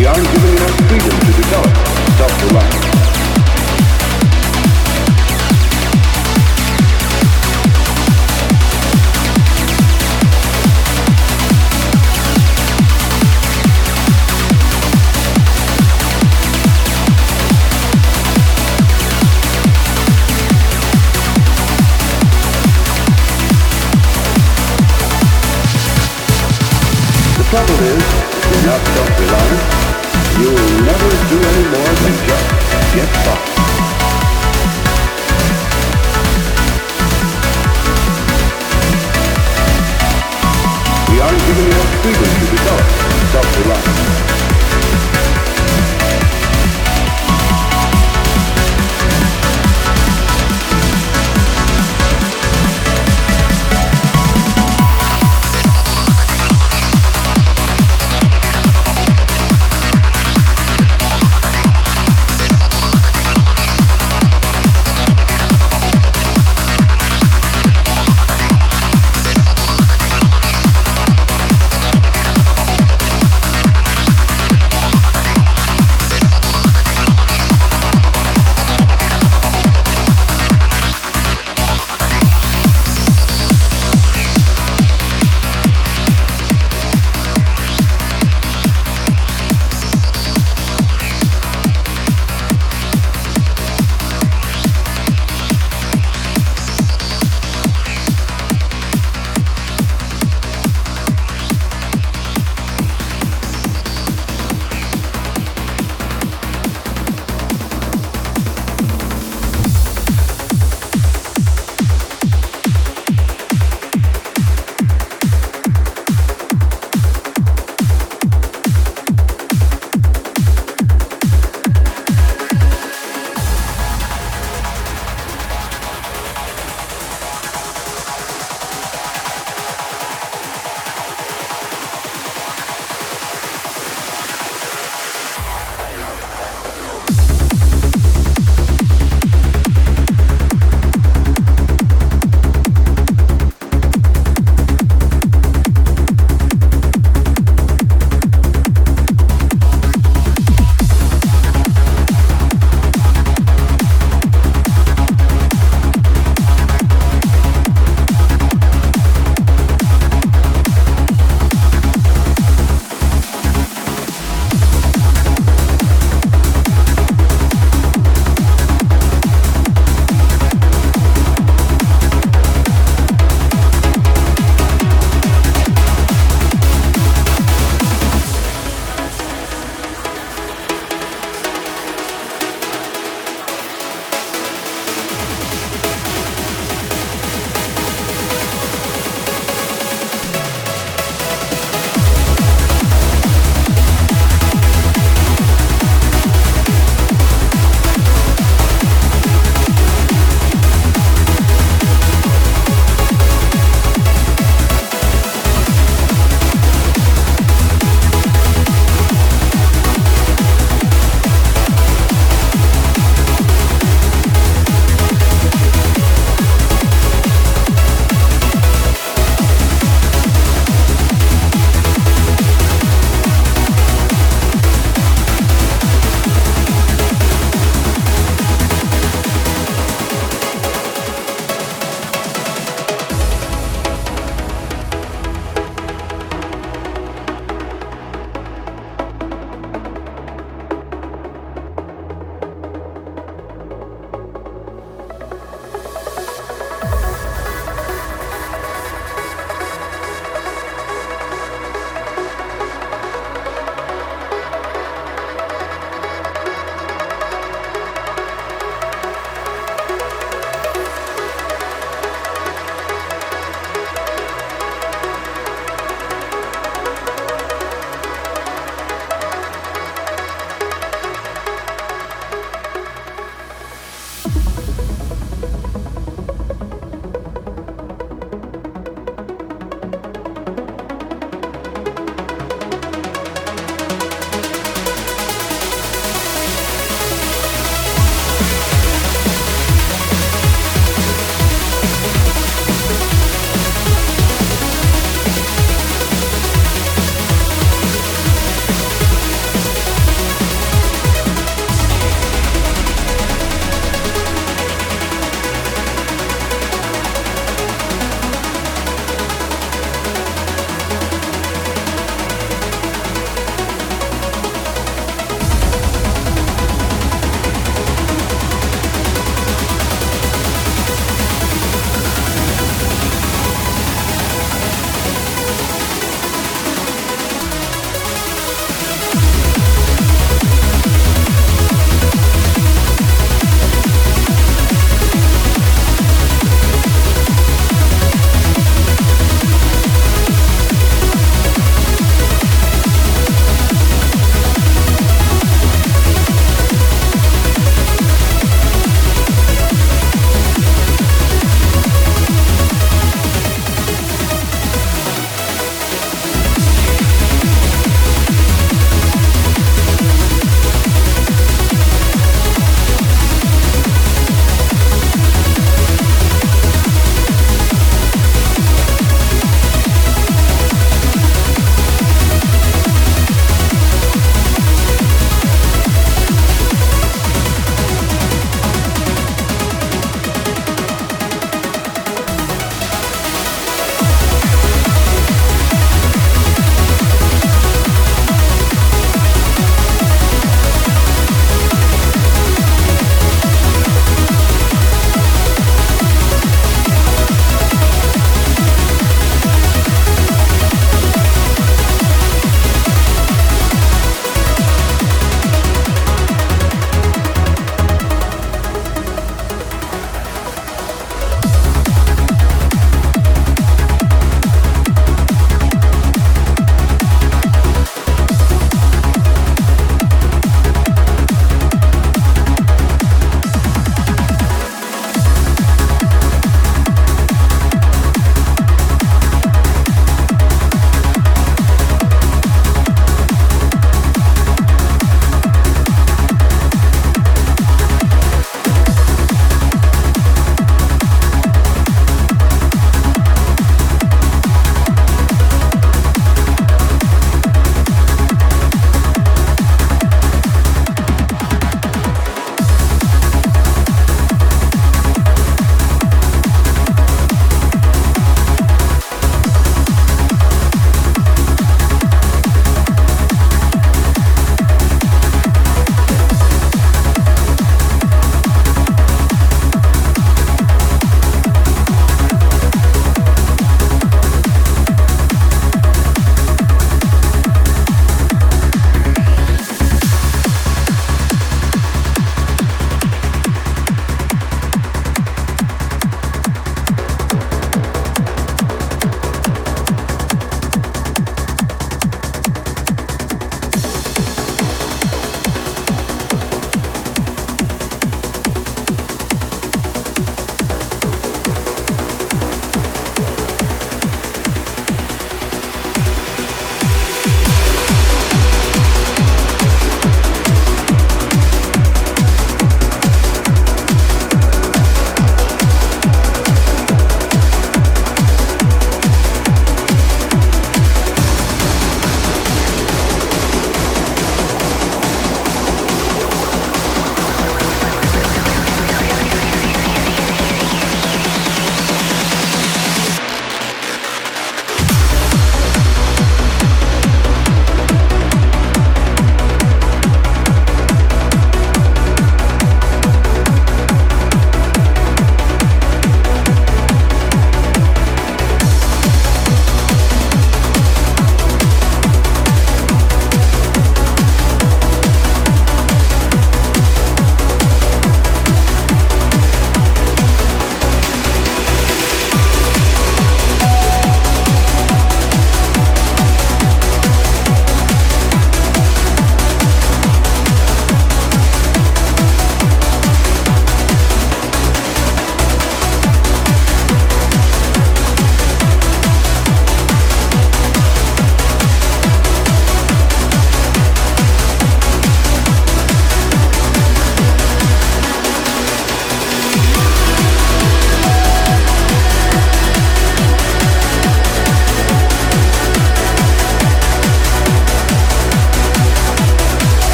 We aren't given enough freedom to develop self-reliance.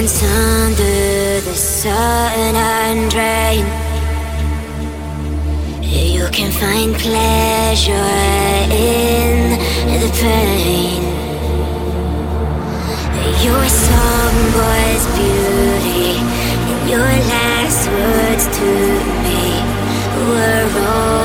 dance under the sun and rain. You can find pleasure in the pain. Your song was beauty, and your last words to me were all.